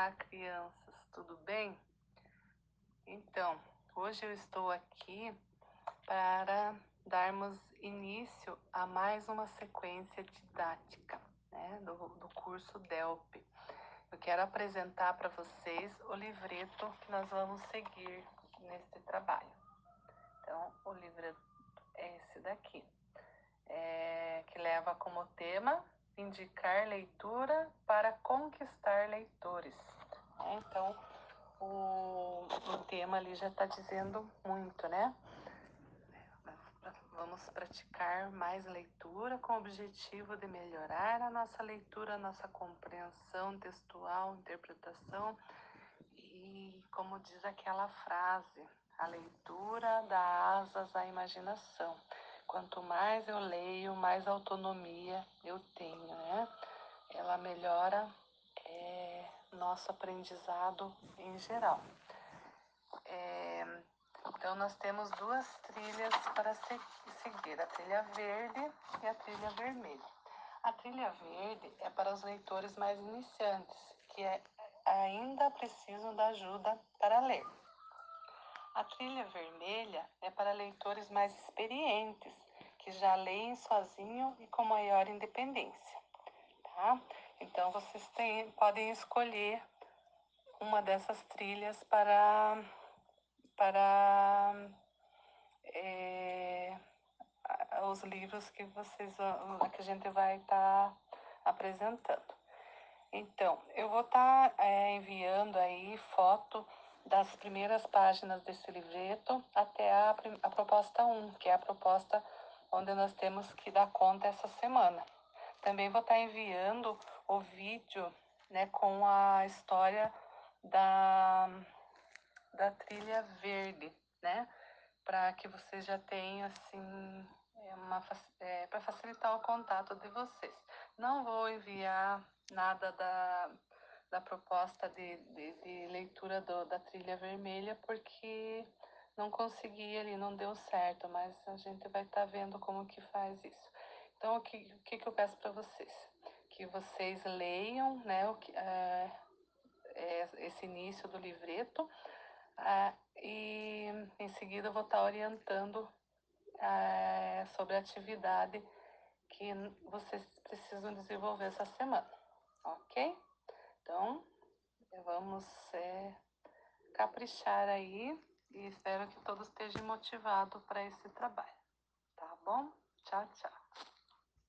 Olá, crianças, tudo bem? Então, hoje eu estou aqui para darmos início a mais uma sequência didática né, do, do curso DELP. Eu quero apresentar para vocês o livreto que nós vamos seguir nesse trabalho. Então, o livreto é esse daqui, é, que leva como tema indicar leitura para conquistar leitores. É, então, o, o tema ali já está dizendo muito, né? Vamos praticar mais leitura com o objetivo de melhorar a nossa leitura, a nossa compreensão textual, interpretação e, como diz aquela frase, a leitura dá asas à imaginação. Quanto mais eu leio, mais autonomia eu tenho, né? Ela melhora é, nosso aprendizado em geral. É, então, nós temos duas trilhas para se seguir, a trilha verde e a trilha vermelha. A trilha verde é para os leitores mais iniciantes, que é, ainda precisam da ajuda para ler. A trilha vermelha é para leitores mais experientes, que já leem sozinho e com maior independência, tá? Então vocês têm, podem escolher uma dessas trilhas para para é, os livros que vocês que a gente vai estar tá apresentando. Então, eu vou estar tá, é, enviando aí foto das primeiras páginas desse livreto até a, a proposta 1, que é a proposta onde nós temos que dar conta essa semana. Também vou estar enviando o vídeo né, com a história da, da trilha verde, né? Para que vocês já tenham assim é uma é, para facilitar o contato de vocês. Não vou enviar nada da, da proposta de, de, de leitura do, da trilha vermelha porque não consegui ali, não deu certo, mas a gente vai estar tá vendo como que faz isso. Então, o que, o que, que eu peço para vocês? Que vocês leiam né, o que, é, é, esse início do livreto é, e em seguida eu vou estar tá orientando é, sobre a atividade que vocês precisam desenvolver essa semana, ok? É, caprichar aí e espero que todos estejam motivados para esse trabalho. Tá bom? Tchau, tchau.